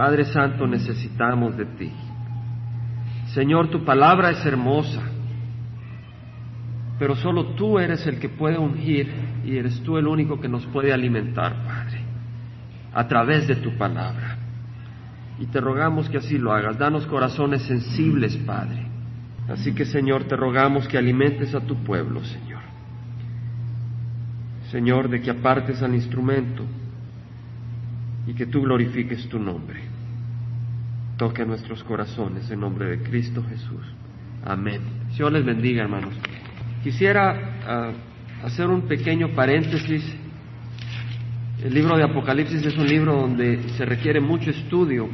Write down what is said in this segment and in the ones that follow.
Padre Santo, necesitamos de ti. Señor, tu palabra es hermosa, pero solo tú eres el que puede ungir y eres tú el único que nos puede alimentar, Padre, a través de tu palabra. Y te rogamos que así lo hagas. Danos corazones sensibles, Padre. Así que, Señor, te rogamos que alimentes a tu pueblo, Señor. Señor, de que apartes al instrumento y que tú glorifiques tu nombre. Toque nuestros corazones en nombre de Cristo Jesús. Amén. Señor les bendiga, hermanos. Quisiera ah, hacer un pequeño paréntesis. El libro de Apocalipsis es un libro donde se requiere mucho estudio,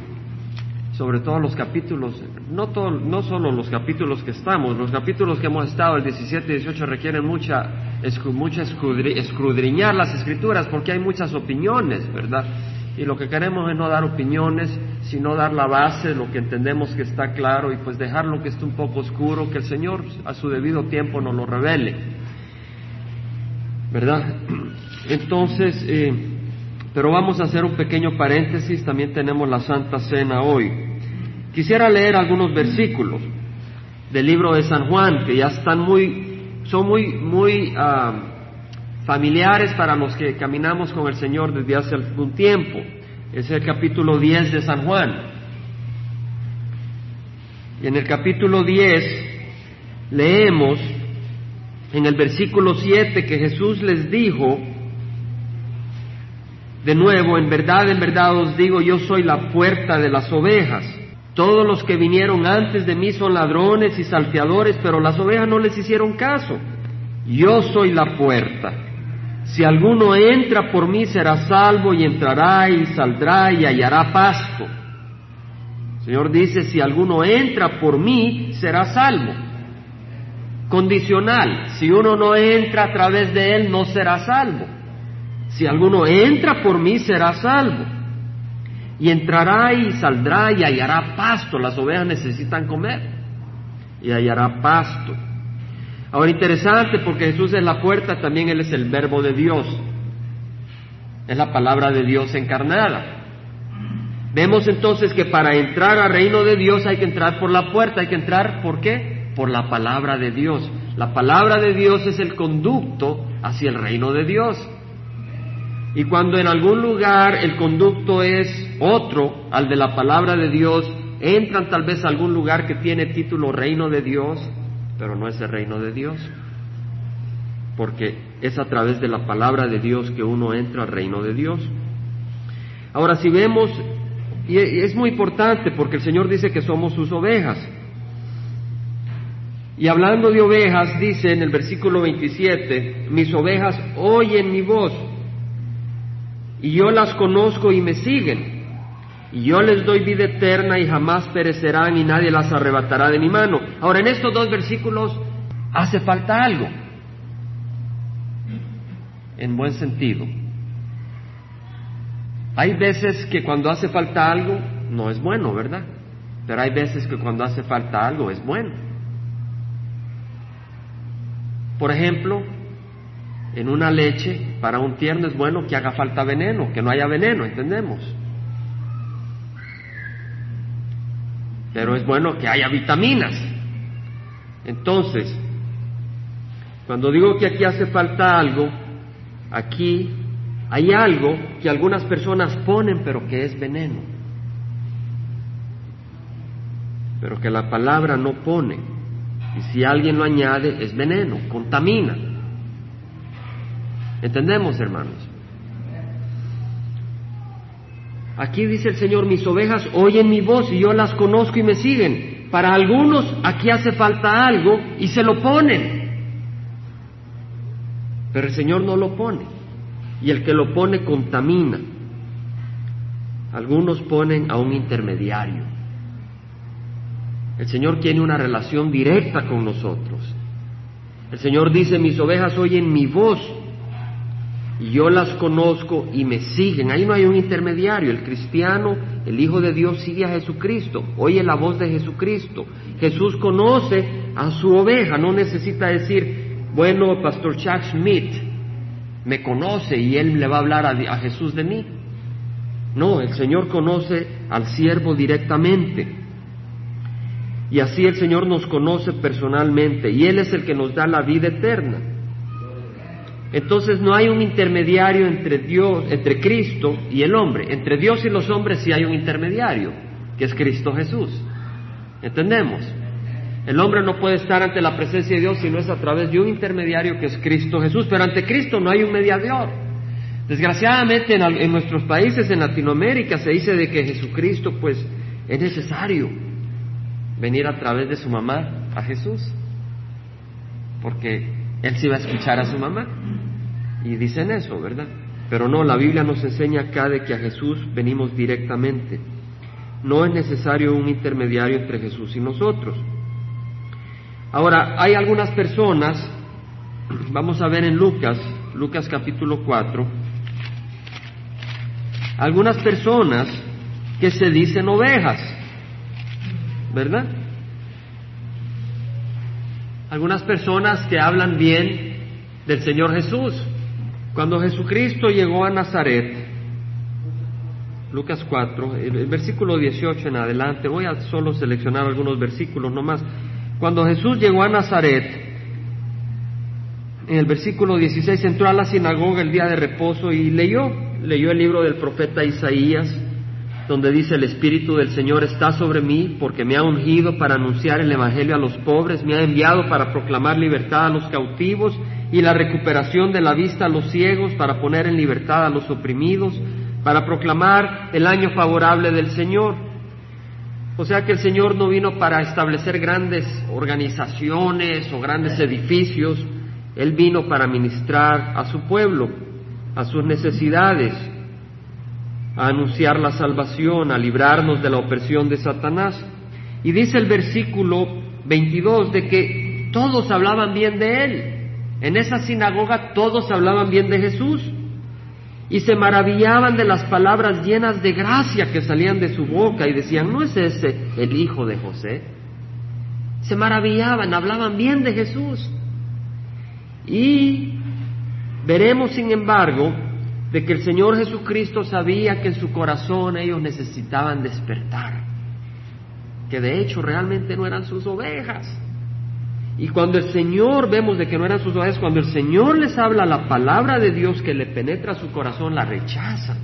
sobre todo los capítulos, no, no solo los capítulos que estamos, los capítulos que hemos estado, el 17 y 18, requieren mucha, mucha escudriñar las escrituras porque hay muchas opiniones, ¿verdad? Y lo que queremos es no dar opiniones, sino dar la base, lo que entendemos que está claro y pues dejar lo que esté un poco oscuro, que el Señor a su debido tiempo nos lo revele. ¿Verdad? Entonces, eh, pero vamos a hacer un pequeño paréntesis, también tenemos la Santa Cena hoy. Quisiera leer algunos versículos del libro de San Juan, que ya están muy, son muy, muy... Ah, familiares para los que caminamos con el Señor desde hace algún tiempo. Es el capítulo 10 de San Juan. Y en el capítulo 10 leemos en el versículo 7 que Jesús les dijo, de nuevo, en verdad, en verdad os digo, yo soy la puerta de las ovejas. Todos los que vinieron antes de mí son ladrones y salteadores, pero las ovejas no les hicieron caso. Yo soy la puerta. Si alguno entra por mí será salvo y entrará y saldrá y hallará pasto. Señor dice, si alguno entra por mí será salvo. Condicional, si uno no entra a través de él no será salvo. Si alguno entra por mí será salvo. Y entrará y saldrá y hallará pasto. Las ovejas necesitan comer. Y hallará pasto. Ahora interesante porque Jesús es la puerta, también Él es el verbo de Dios. Es la palabra de Dios encarnada. Vemos entonces que para entrar al reino de Dios hay que entrar por la puerta, hay que entrar ¿por qué? Por la palabra de Dios. La palabra de Dios es el conducto hacia el reino de Dios. Y cuando en algún lugar el conducto es otro al de la palabra de Dios, entran tal vez a algún lugar que tiene título reino de Dios, pero no es el reino de Dios, porque es a través de la palabra de Dios que uno entra al reino de Dios. Ahora, si vemos, y es muy importante porque el Señor dice que somos sus ovejas, y hablando de ovejas, dice en el versículo 27, mis ovejas oyen mi voz, y yo las conozco y me siguen y yo les doy vida eterna y jamás perecerán y nadie las arrebatará de mi mano. Ahora, en estos dos versículos hace falta algo, en buen sentido. Hay veces que cuando hace falta algo no es bueno, ¿verdad? Pero hay veces que cuando hace falta algo es bueno. Por ejemplo, en una leche, para un tierno es bueno que haga falta veneno, que no haya veneno, ¿entendemos? Pero es bueno que haya vitaminas. Entonces, cuando digo que aquí hace falta algo, aquí hay algo que algunas personas ponen pero que es veneno, pero que la palabra no pone. Y si alguien lo añade, es veneno, contamina. ¿Entendemos, hermanos? Aquí dice el Señor, mis ovejas oyen mi voz y yo las conozco y me siguen. Para algunos aquí hace falta algo y se lo ponen. Pero el Señor no lo pone. Y el que lo pone contamina. Algunos ponen a un intermediario. El Señor tiene una relación directa con nosotros. El Señor dice, mis ovejas oyen mi voz yo las conozco y me siguen. Ahí no hay un intermediario. El cristiano, el Hijo de Dios, sigue a Jesucristo, oye la voz de Jesucristo. Jesús conoce a su oveja, no necesita decir, bueno, Pastor Chuck Smith me conoce y él le va a hablar a, Jesús de mí. No, el Señor conoce al siervo directamente. Y así el Señor nos conoce personalmente y Él es el que nos da la vida eterna. Entonces no hay un intermediario entre Dios, entre Cristo y el hombre. Entre Dios y los hombres sí hay un intermediario, que es Cristo Jesús. ¿Entendemos? El hombre no puede estar ante la presencia de Dios si no es a través de un intermediario que es Cristo Jesús, pero ante Cristo no hay un mediador. Desgraciadamente en, nuestros países, en Latinoamérica, se dice de que Jesucristo, pues, es necesario venir a través de su mamá a Jesús, porque él sí va a escuchar a su mamá. Y dicen eso, ¿verdad? Pero no, la Biblia nos enseña acá de que a Jesús venimos directamente. No es necesario un intermediario entre Jesús y nosotros. Ahora, hay algunas personas, vamos a ver en Lucas, Lucas capítulo 4, algunas personas que se dicen ovejas, ¿verdad? Algunas personas que hablan bien del Señor Jesús. Cuando Jesucristo llegó a Nazaret, Lucas 4, el, versículo 18 en adelante, voy a solo seleccionar algunos versículos nomás. Cuando Jesús llegó a Nazaret, en el versículo 16 entró a la sinagoga el día de reposo y leyó leyó el libro del profeta Isaías, donde dice, el Espíritu del Señor está sobre mí porque me ha ungido para anunciar el Evangelio a los pobres, me ha enviado para proclamar libertad a los cautivos y la recuperación de la vista a los ciegos, para poner en libertad a los oprimidos, para proclamar el año favorable del Señor. O sea que el Señor no vino para establecer grandes organizaciones o grandes edificios, Él vino para ministrar a su pueblo a sus necesidades, a anunciar la salvación, a librarnos de la opresión de Satanás. Y dice el versículo 22 de que todos hablaban bien de él. En esa sinagoga todos hablaban bien de Jesús y se maravillaban de las palabras llenas de gracia que salían de su boca y decían, ¿no es ese el hijo de José? Se maravillaban, hablaban bien de Jesús. Y Veremos, sin embargo, de que el Señor Jesucristo sabía que en su corazón ellos necesitaban despertar, que de hecho realmente no eran sus ovejas. Y cuando el Señor, vemos de que no eran sus ovejas, cuando el Señor les habla la palabra de Dios que le penetra su corazón, la rechazan.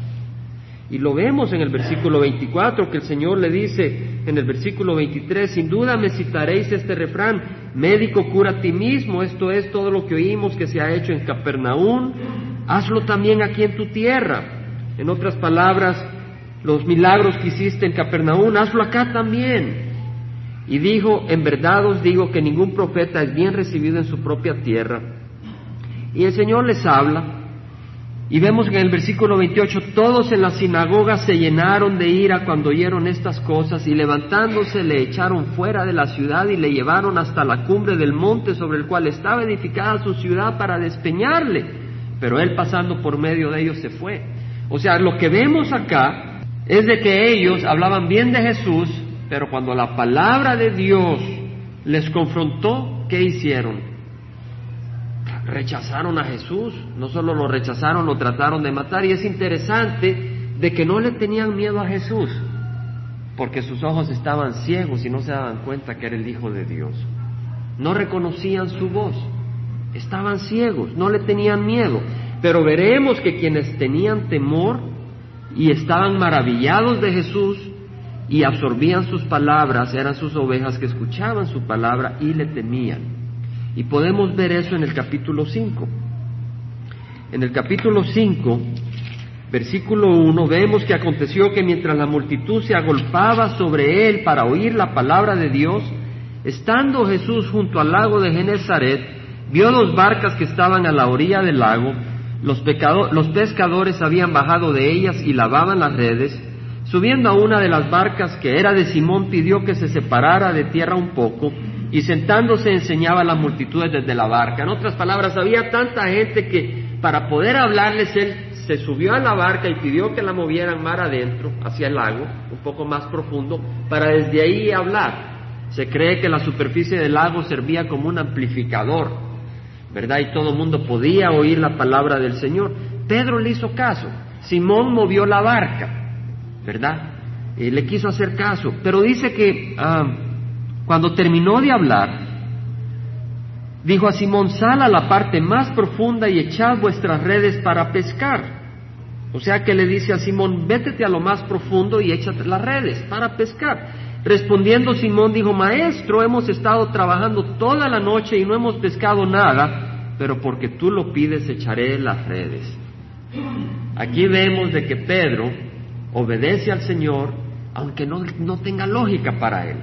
Y lo vemos en el versículo 24, que el Señor le dice en el versículo 23, sin duda me citaréis este refrán, médico cura a ti mismo, esto es todo lo que oímos que se ha hecho en Capernaum, hazlo también aquí en tu tierra. En otras palabras, los milagros que hiciste en Capernaum, hazlo acá también. Y dijo, en verdad os digo que ningún profeta es bien recibido en su propia tierra. Y el Señor les habla, y vemos que en el versículo 28, todos en la sinagoga se llenaron de ira cuando oyeron estas cosas y levantándose le echaron fuera de la ciudad y le llevaron hasta la cumbre del monte sobre el cual estaba edificada su ciudad para despeñarle. Pero él pasando por medio de ellos se fue. O sea, lo que vemos acá es de que ellos hablaban bien de Jesús, pero cuando la palabra de Dios les confrontó, ¿qué hicieron? rechazaron a Jesús, no solo lo rechazaron, lo trataron de matar. Y es interesante de que no le tenían miedo a Jesús, porque sus ojos estaban ciegos y no se daban cuenta que era el Hijo de Dios. No reconocían su voz, estaban ciegos, no le tenían miedo. Pero veremos que quienes tenían temor y estaban maravillados de Jesús y absorbían sus palabras eran sus ovejas que escuchaban su palabra y le temían. Y podemos ver eso en el capítulo 5. En el capítulo 5, versículo 1, vemos que aconteció que mientras la multitud se agolpaba sobre él para oír la palabra de Dios, estando Jesús junto al lago de Genezaret, vio dos barcas que estaban a la orilla del lago, los, los pescadores habían bajado de ellas y lavaban las redes, subiendo a una de las barcas que era de Simón pidió que se separara de tierra un poco, y sentándose enseñaba a las multitudes desde la barca. En otras palabras, había tanta gente que para poder hablarles él se subió a la barca y pidió que la movieran mar adentro, hacia el lago, un poco más profundo, para desde ahí hablar. Se cree que la superficie del lago servía como un amplificador, ¿verdad? Y todo el mundo podía oír la palabra del Señor. Pedro le hizo caso. Simón movió la barca. ¿verdad? Eh, le quiso hacer caso, pero dice que ah, cuando terminó de hablar, dijo a Simón, sal a la parte más profunda y echad vuestras redes para pescar. O sea que le dice a Simón, vétete a lo más profundo y échate las redes para pescar. Respondiendo Simón dijo, Maestro, hemos estado trabajando toda la noche y no hemos pescado nada, pero porque tú lo pides echaré las redes. Aquí vemos de que Pedro obedece al Señor, aunque no, no tenga lógica para él.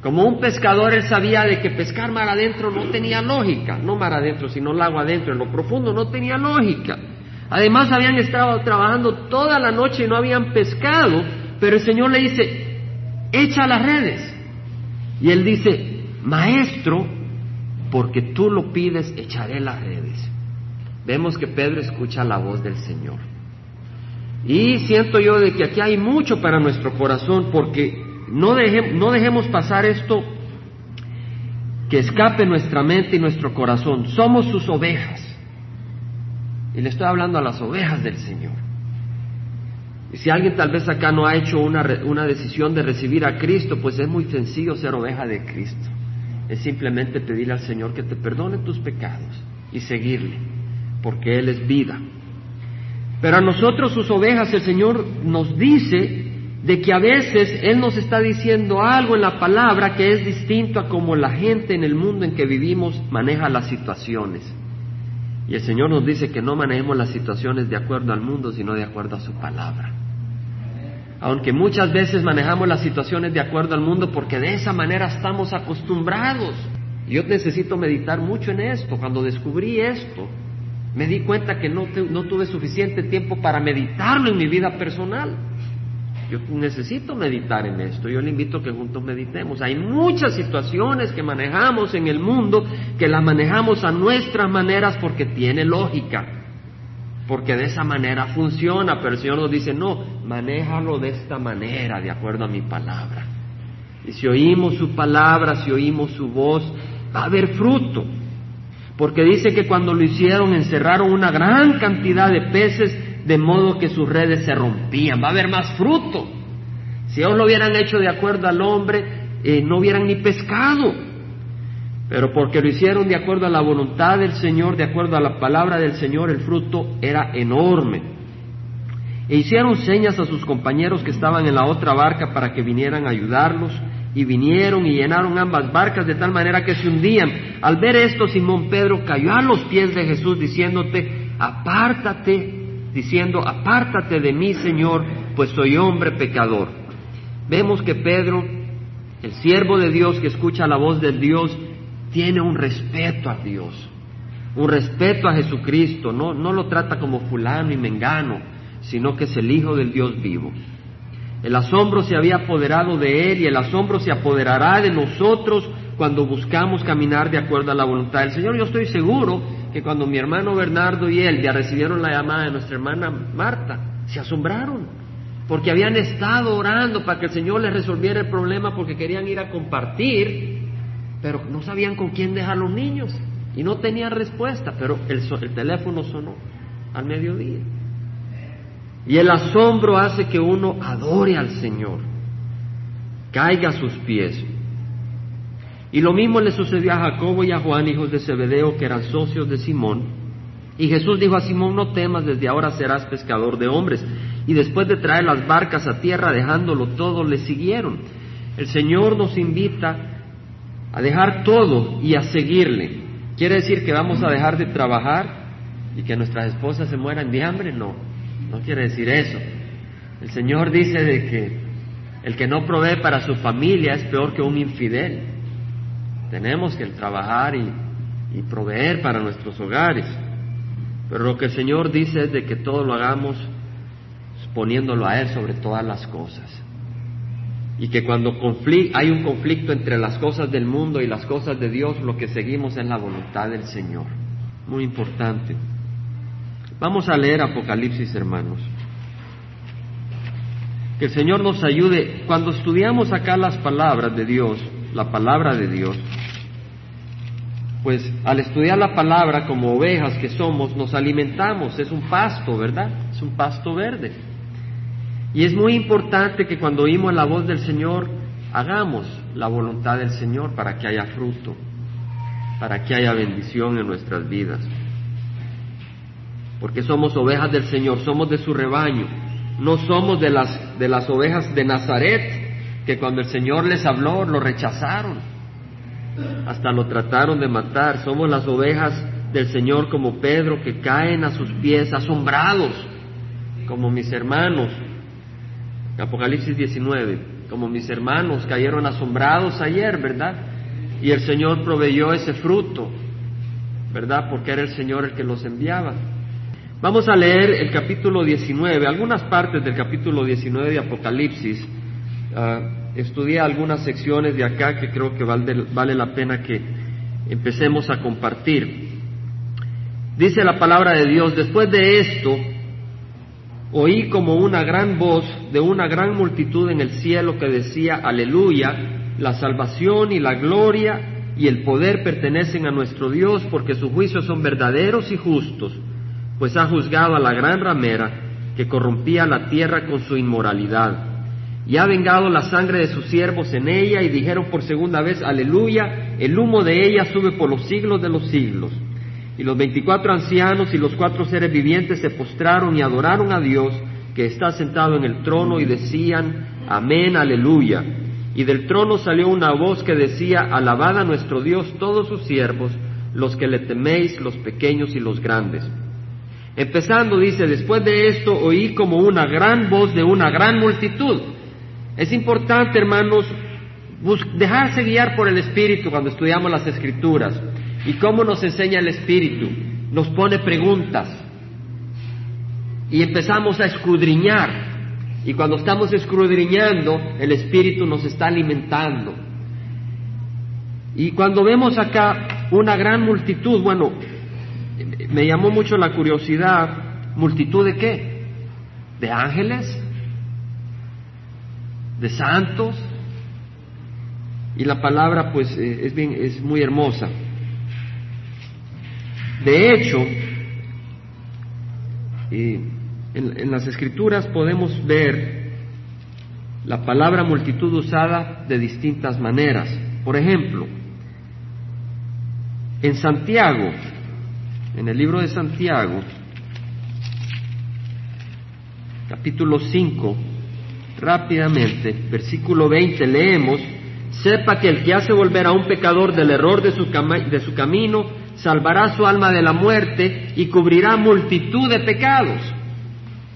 Como un pescador, él sabía de que pescar mar adentro no tenía lógica, no mar adentro, sino el agua adentro, en lo profundo no tenía lógica. Además habían estado trabajando toda la noche y no habían pescado, pero el Señor le dice, echa las redes. Y él dice, maestro, porque tú lo pides, echaré las redes. Vemos que Pedro escucha la voz del Señor. Y siento yo de que aquí hay mucho para nuestro corazón, porque no, no dejemos pasar esto que escape nuestra mente y nuestro corazón. Somos sus ovejas. Y le estoy hablando a las ovejas del Señor. Y si alguien tal vez acá no ha hecho una, una decisión de recibir a Cristo, pues es muy sencillo ser oveja de Cristo. Es simplemente pedirle al Señor que te perdone tus pecados y seguirle, porque Él es vida. Pero a nosotros sus ovejas el Señor nos dice de que a veces Él nos está diciendo algo en la palabra que es distinto a como la gente en el mundo en que vivimos maneja las situaciones. Y el Señor nos dice que no manejemos las situaciones de acuerdo al mundo, sino de acuerdo a su palabra aunque muchas veces manejamos las situaciones de acuerdo al mundo porque de esa manera estamos acostumbrados. Yo necesito meditar mucho en esto. Cuando descubrí esto, me di cuenta que no, no tuve suficiente tiempo para meditarlo en mi vida personal. Yo necesito meditar en esto. Yo le invito a que juntos meditemos. Hay muchas situaciones que manejamos en el mundo que las manejamos a nuestras maneras porque tiene lógica porque de esa manera funciona, pero el Señor nos dice, no, manéjalo de esta manera, de acuerdo a mi palabra. Y si oímos su palabra, si oímos su voz, va a haber fruto. Porque dice que cuando lo hicieron encerraron una gran cantidad de peces de modo que sus redes se rompían. Va a haber más fruto. Si ellos lo hubieran hecho de acuerdo al hombre, eh, no hubieran ni pescado pero porque lo hicieron de acuerdo a la voluntad del Señor, de acuerdo a la palabra del Señor, el fruto era enorme. E hicieron señas a sus compañeros que estaban en la otra barca para que vinieran a ayudarlos, y vinieron y llenaron ambas barcas de tal manera que se hundían. Al ver esto, Simón Pedro cayó a los pies de Jesús diciéndote, apártate, diciendo, apártate de mí, Señor, pues soy hombre pecador. Vemos que Pedro, el siervo de Dios que escucha la voz de Dios, tiene un respeto a Dios, un respeto a Jesucristo, no, no lo trata como fulano y mengano, sino que es el Hijo del Dios vivo. El asombro se había apoderado de él y el asombro se apoderará de nosotros cuando buscamos caminar de acuerdo a la voluntad del Señor. Yo estoy seguro que cuando mi hermano Bernardo y él ya recibieron la llamada de nuestra hermana Marta, se asombraron, porque habían estado orando para que el Señor les resolviera el problema porque querían ir a compartir pero no sabían con quién dejar los niños y no tenían respuesta, pero el, el teléfono sonó al mediodía. Y el asombro hace que uno adore al Señor, caiga a sus pies. Y lo mismo le sucedió a Jacobo y a Juan, hijos de Zebedeo, que eran socios de Simón. Y Jesús dijo a Simón, no temas, desde ahora serás pescador de hombres. Y después de traer las barcas a tierra, dejándolo todo, le siguieron. El Señor nos invita a dejar todo y a seguirle. ¿Quiere decir que vamos a dejar de trabajar y que nuestras esposas se mueran de hambre? No, no quiere decir eso. El Señor dice de que el que no provee para su familia es peor que un infidel. Tenemos que trabajar y, y proveer para nuestros hogares. Pero lo que el Señor dice es de que todo lo hagamos poniéndolo a Él sobre todas las cosas y que cuando hay un conflicto entre las cosas del mundo y las cosas de Dios, lo que seguimos es la voluntad del Señor. Muy importante. Vamos a leer Apocalipsis, hermanos. Que el Señor nos ayude. Cuando estudiamos acá las palabras de Dios, la palabra de Dios, pues al estudiar la palabra como ovejas que somos, nos alimentamos, es un pasto, ¿verdad? Es un pasto verde. Y es muy importante que cuando oímos la voz del Señor, hagamos la voluntad del Señor para que haya fruto, para que haya bendición en nuestras vidas. Porque somos ovejas del Señor, somos de su rebaño, no somos de las, de las ovejas de Nazaret, que cuando el Señor les habló lo rechazaron, hasta lo trataron de matar, somos las ovejas del Señor como Pedro que caen a sus pies asombrados, como mis hermanos. Apocalipsis 19, como mis hermanos cayeron asombrados ayer, ¿verdad? Y el Señor proveyó ese fruto, ¿verdad? Porque era el Señor el que los enviaba. Vamos a leer el capítulo 19, algunas partes del capítulo 19 de Apocalipsis. Uh, estudié algunas secciones de acá que creo que vale, vale la pena que empecemos a compartir. Dice la palabra de Dios, después de esto, oí como una gran voz de una gran multitud en el cielo que decía, aleluya, la salvación y la gloria y el poder pertenecen a nuestro Dios porque sus juicios son verdaderos y justos, pues ha juzgado a la gran ramera que corrompía la tierra con su inmoralidad. Y ha vengado la sangre de sus siervos en ella y dijeron por segunda vez, aleluya, el humo de ella sube por los siglos de los siglos. Y los veinticuatro ancianos y los cuatro seres vivientes se postraron y adoraron a Dios que está sentado en el trono y decían, amén, aleluya. Y del trono salió una voz que decía, alabad a nuestro Dios todos sus siervos, los que le teméis, los pequeños y los grandes. Empezando, dice, después de esto oí como una gran voz de una gran multitud. Es importante, hermanos, dejarse guiar por el Espíritu cuando estudiamos las Escrituras. ¿Y cómo nos enseña el Espíritu? Nos pone preguntas y empezamos a escudriñar. Y cuando estamos escudriñando, el Espíritu nos está alimentando. Y cuando vemos acá una gran multitud, bueno, me llamó mucho la curiosidad, multitud de qué? De ángeles, de santos. Y la palabra pues eh, es bien es muy hermosa. De hecho, en, las escrituras podemos ver la palabra multitud usada de distintas maneras. Por ejemplo, en Santiago, en el libro de Santiago, capítulo 5, rápidamente, versículo 20, leemos, sepa que el que hace volver a un pecador del error de su, de su camino, salvará su alma de la muerte y cubrirá multitud de pecados.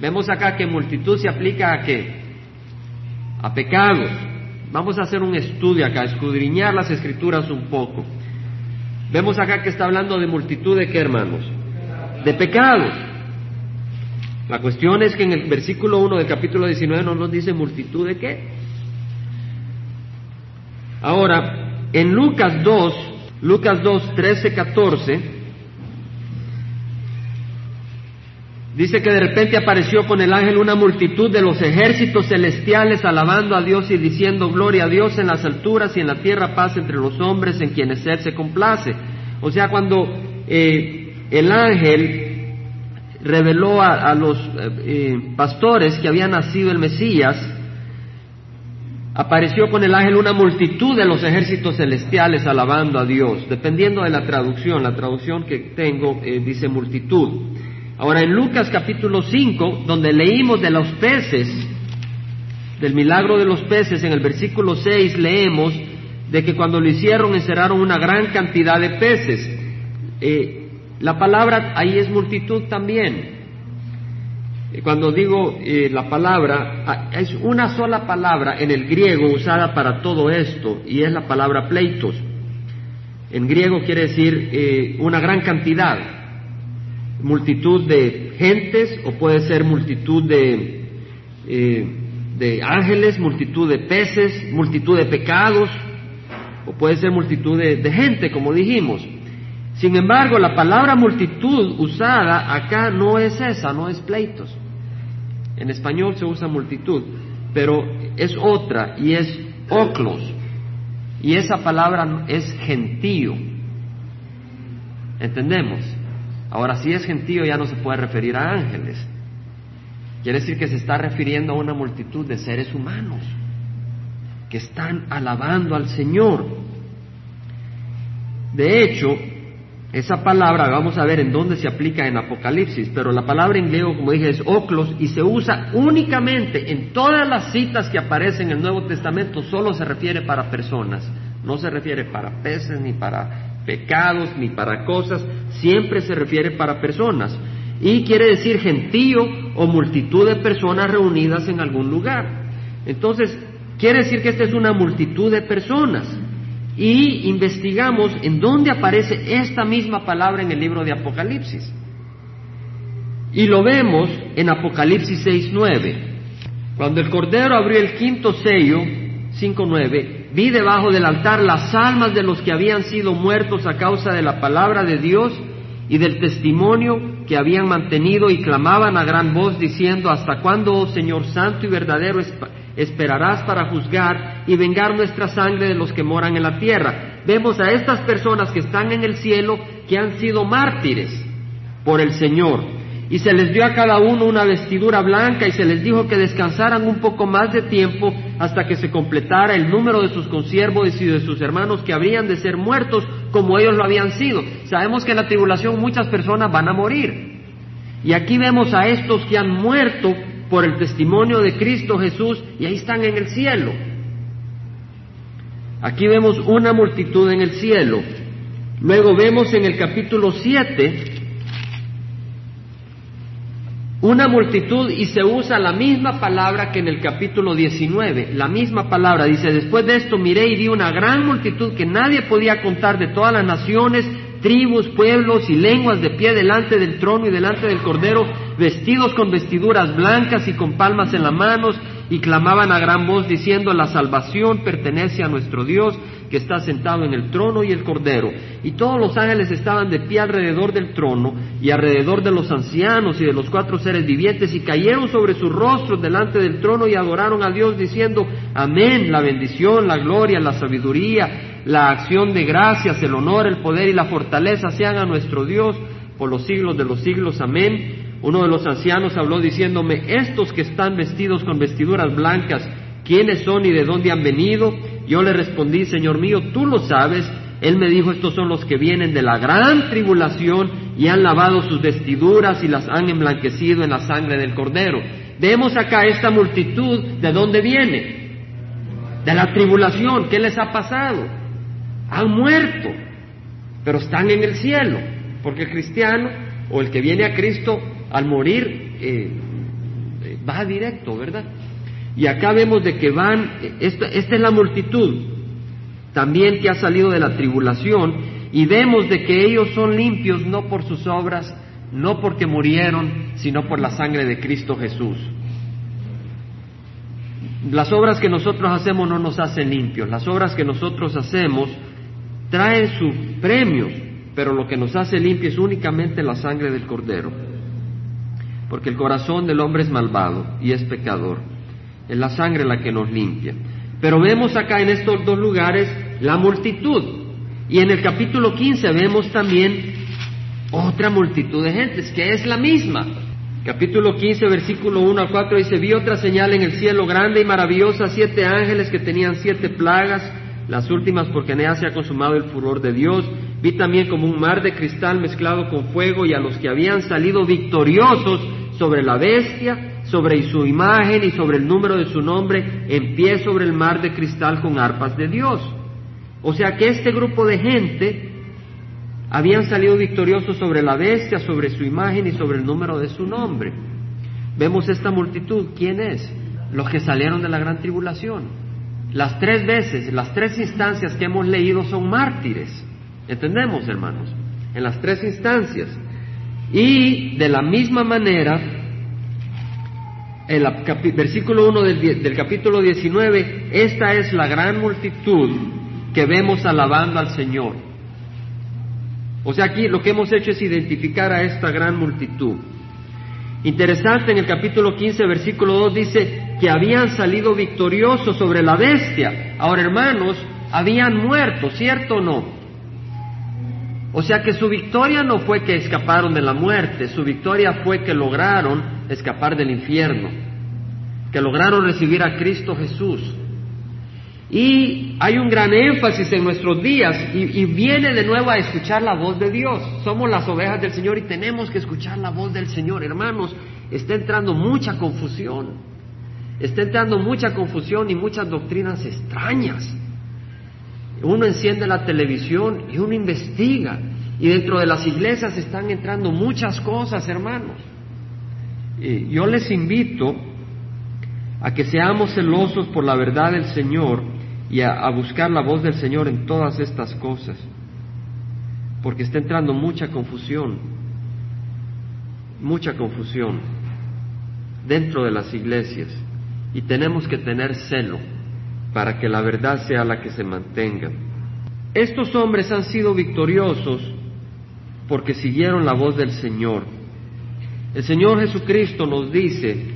Vemos acá que multitud se aplica a qué? A pecados. Vamos a hacer un estudio acá, escudriñar las escrituras un poco. Vemos acá que está hablando de multitud de qué, hermanos? De pecados. La cuestión es que en el versículo 1 del capítulo 19 no nos dice multitud de qué. Ahora, en Lucas 2, Lucas 2, 13, 14, dice que de repente apareció con el ángel una multitud de los ejércitos celestiales alabando a Dios y diciendo gloria a Dios en las alturas y en la tierra paz entre los hombres en quienes Él se complace. O sea, cuando eh, el ángel reveló a, los eh, eh, pastores que había nacido el Mesías, apareció con el ángel una multitud de los ejércitos celestiales alabando a Dios, dependiendo de la traducción. La traducción que tengo eh, dice multitud. Ahora en Lucas capítulo 5, donde leímos de los peces, del milagro de los peces, en el versículo 6 leemos de que cuando lo hicieron encerraron una gran cantidad de peces. Eh, la palabra ahí es multitud también. Cuando digo eh, la palabra, ah, es una sola palabra en el griego usada para todo esto y es la palabra pleitos. En griego quiere decir eh, una gran cantidad, multitud de gentes o puede ser multitud de, eh, de ángeles, multitud de peces, multitud de pecados o puede ser multitud de, de gente, como dijimos. Sin embargo, la palabra multitud usada acá no es esa, no es pleitos. En español se usa multitud, pero es otra y es oclos. Y esa palabra es gentío. ¿Entendemos? Ahora, si es gentío ya no se puede referir a ángeles. Quiere decir que se está refiriendo a una multitud de seres humanos que están alabando al Señor. De hecho, esa palabra, vamos a ver en dónde se aplica en Apocalipsis, pero la palabra en griego, como dije, es oclos y se usa únicamente en todas las citas que aparecen en el Nuevo Testamento, solo se refiere para personas, no se refiere para peces, ni para pecados, ni para cosas, siempre se refiere para personas. Y quiere decir gentío o multitud de personas reunidas en algún lugar. Entonces, quiere decir que esta es una multitud de personas y investigamos en dónde aparece esta misma palabra en el libro de Apocalipsis. Y lo vemos en Apocalipsis 6.9. Cuando el Cordero abrió el quinto sello, 5.9, vi debajo del altar las almas de los que habían sido muertos a causa de la palabra de Dios y del testimonio que habían mantenido y clamaban a gran voz diciendo, ¿hasta cuándo, oh Señor Santo y verdadero, esperarás para juzgar y vengar nuestra sangre de los que moran en la tierra. Vemos a estas personas que están en el cielo que han sido mártires por el Señor. Y se les dio a cada uno una vestidura blanca y se les dijo que descansaran un poco más de tiempo hasta que se completara el número de sus consiervos y de sus hermanos que habrían de ser muertos como ellos lo habían sido. Sabemos que en la tribulación muchas personas van a morir. Y aquí vemos a estos que han muerto por el testimonio de Cristo Jesús y ahí están en el cielo. Aquí vemos una multitud en el cielo. Luego vemos en el capítulo 7 una multitud y se usa la misma palabra que en el capítulo 19, la misma palabra. Dice, después de esto miré y vi una gran multitud que nadie podía contar de todas las naciones, tribus, pueblos y lenguas de pie delante del trono y delante del Cordero, vestidos con vestiduras blancas y con palmas en las manos, y clamaban a gran voz diciendo, la salvación pertenece a nuestro Dios que está sentado en el trono y el Cordero. Y todos los ángeles estaban de pie alrededor del trono y alrededor de los ancianos y de los cuatro seres vivientes y cayeron sobre sus rostros delante del trono y adoraron a Dios diciendo, amén, la bendición, la gloria, la sabiduría, la acción de gracias, el honor, el poder y la fortaleza sean a nuestro Dios por los siglos de los siglos. Amén. Uno de los ancianos habló diciéndome, estos que están vestidos con vestiduras blancas, ¿quiénes son y de dónde han venido? Yo le respondí, Señor mío, tú lo sabes. Él me dijo, estos son los que vienen de la gran tribulación y han lavado sus vestiduras y las han emblanquecido en la sangre del cordero. Vemos acá esta multitud, ¿de dónde viene? De la tribulación, ¿qué les ha pasado? Han muerto, pero están en el cielo, porque el cristiano o el que viene a Cristo al morir eh, va directo, ¿verdad? Y acá vemos de que van, esta, esta es la multitud, también que ha salido de la tribulación, y vemos de que ellos son limpios no por sus obras, no porque murieron, sino por la sangre de Cristo Jesús. Las obras que nosotros hacemos no nos hacen limpios, las obras que nosotros hacemos traen sus premios, pero lo que nos hace limpio es únicamente la sangre del cordero. Porque el corazón del hombre es malvado y es pecador. Es la sangre la que nos limpia. Pero vemos acá en estos dos lugares la multitud. Y en el capítulo 15 vemos también otra multitud de gentes, que es la misma. Capítulo 15, versículo 1 a 4 dice, vi otra señal en el cielo grande y maravillosa, siete ángeles que tenían siete plagas las últimas porque en ellas se ha consumado el furor de Dios. Vi también como un mar de cristal mezclado con fuego y a los que habían salido victoriosos sobre la bestia, sobre su imagen y sobre el número de su nombre, en pie sobre el mar de cristal con arpas de Dios. O sea que este grupo de gente habían salido victoriosos sobre la bestia, sobre su imagen y sobre el número de su nombre. Vemos esta multitud, ¿quién es? Los que salieron de la gran tribulación. Las tres veces, las tres instancias que hemos leído son mártires. ¿Entendemos, hermanos? En las tres instancias. Y de la misma manera, el versículo 1 del, del capítulo 19, esta es la gran multitud que vemos alabando al Señor. O sea, aquí lo que hemos hecho es identificar a esta gran multitud. Interesante, en el capítulo 15, versículo 2 dice que habían salido victoriosos sobre la bestia. Ahora, hermanos, habían muerto, ¿cierto o no? O sea que su victoria no fue que escaparon de la muerte, su victoria fue que lograron escapar del infierno, que lograron recibir a Cristo Jesús. Y hay un gran énfasis en nuestros días y, y, viene de nuevo a escuchar la voz de Dios. Somos las ovejas del Señor y tenemos que escuchar la voz del Señor. Hermanos, está entrando mucha confusión. Está entrando mucha confusión y muchas doctrinas extrañas. Uno enciende la televisión y uno investiga. Y dentro de las iglesias están entrando muchas cosas, hermanos. Y yo les invito a que seamos celosos por la verdad del Señor y a, buscar la voz del Señor en todas estas cosas, porque está entrando mucha confusión, mucha confusión dentro de las iglesias y tenemos que tener celo para que la verdad sea la que se mantenga. Estos hombres han sido victoriosos porque siguieron la voz del Señor. El Señor Jesucristo nos dice,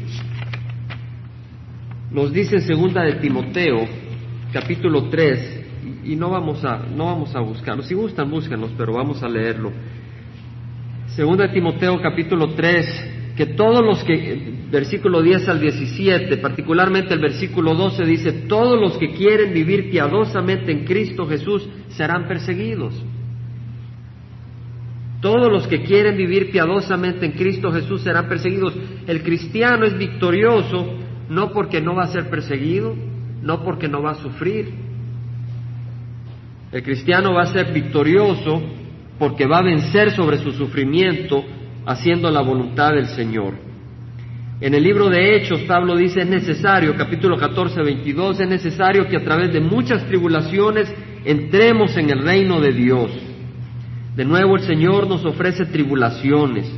nos dice en segunda de Timoteo, capítulo 3, y no vamos a, no vamos a buscarlo. Si gustan, búsquenlos, pero vamos a leerlo. Segunda Timoteo capítulo 3, que todos los que, versículo 10 al 17, particularmente el versículo 12 dice, todos los que quieren vivir piadosamente en Cristo Jesús serán perseguidos. Todos los que quieren vivir piadosamente en Cristo Jesús serán perseguidos. El cristiano es victorioso no porque no va a ser perseguido, no porque no va a sufrir. El cristiano va a ser victorioso porque va a vencer sobre su sufrimiento haciendo la voluntad del Señor. En el libro de Hechos, Pablo dice, es necesario, capítulo 14, 22, es necesario que a través de muchas tribulaciones entremos en el reino de Dios. De nuevo el Señor nos ofrece tribulaciones.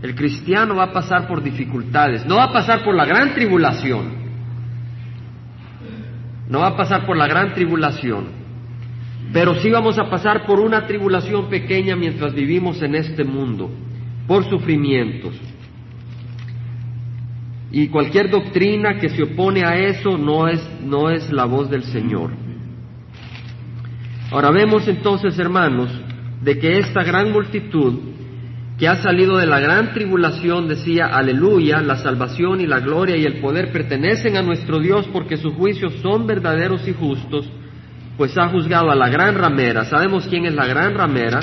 El cristiano va a pasar por dificultades, no va a pasar por la gran tribulación, no va a pasar por la gran tribulación, pero sí vamos a pasar por una tribulación pequeña mientras vivimos en este mundo, por sufrimientos. Y cualquier doctrina que se opone a eso no es, no es la voz del Señor. Ahora vemos entonces, hermanos, de que esta gran multitud que ha salido de la gran tribulación decía, aleluya, la salvación y la gloria y el poder pertenecen a nuestro Dios porque sus juicios son verdaderos y justos, pues ha juzgado a la gran ramera. ¿Sabemos quién es la gran ramera?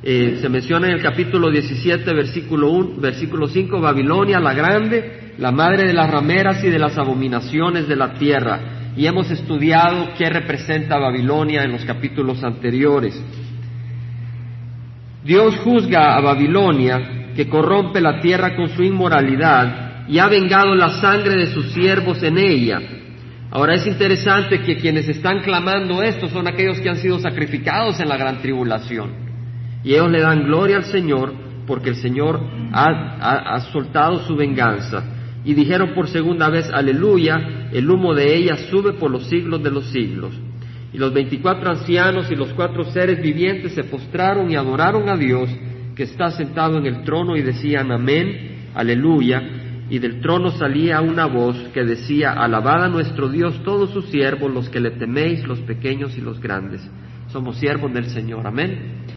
Eh, se menciona en el capítulo 17, versículo, 1, versículo 5, Babilonia la grande, la madre de las rameras y de las abominaciones de la tierra. Y hemos estudiado qué representa Babilonia en los capítulos anteriores. Dios juzga a Babilonia, que corrompe la tierra con su inmoralidad, y ha vengado la sangre de sus siervos en ella. Ahora es interesante que quienes están clamando esto son aquellos que han sido sacrificados en la gran tribulación. Y ellos le dan gloria al Señor porque el Señor ha, soltado su venganza. Y dijeron por segunda vez, aleluya, el humo de ella sube por los siglos de los siglos. Y los veinticuatro ancianos y los cuatro seres vivientes se postraron y adoraron a Dios que está sentado en el trono y decían amén, aleluya. Y del trono salía una voz que decía, alabad a nuestro Dios todos sus siervos, los que le teméis, los pequeños y los grandes. Somos siervos del Señor, amén.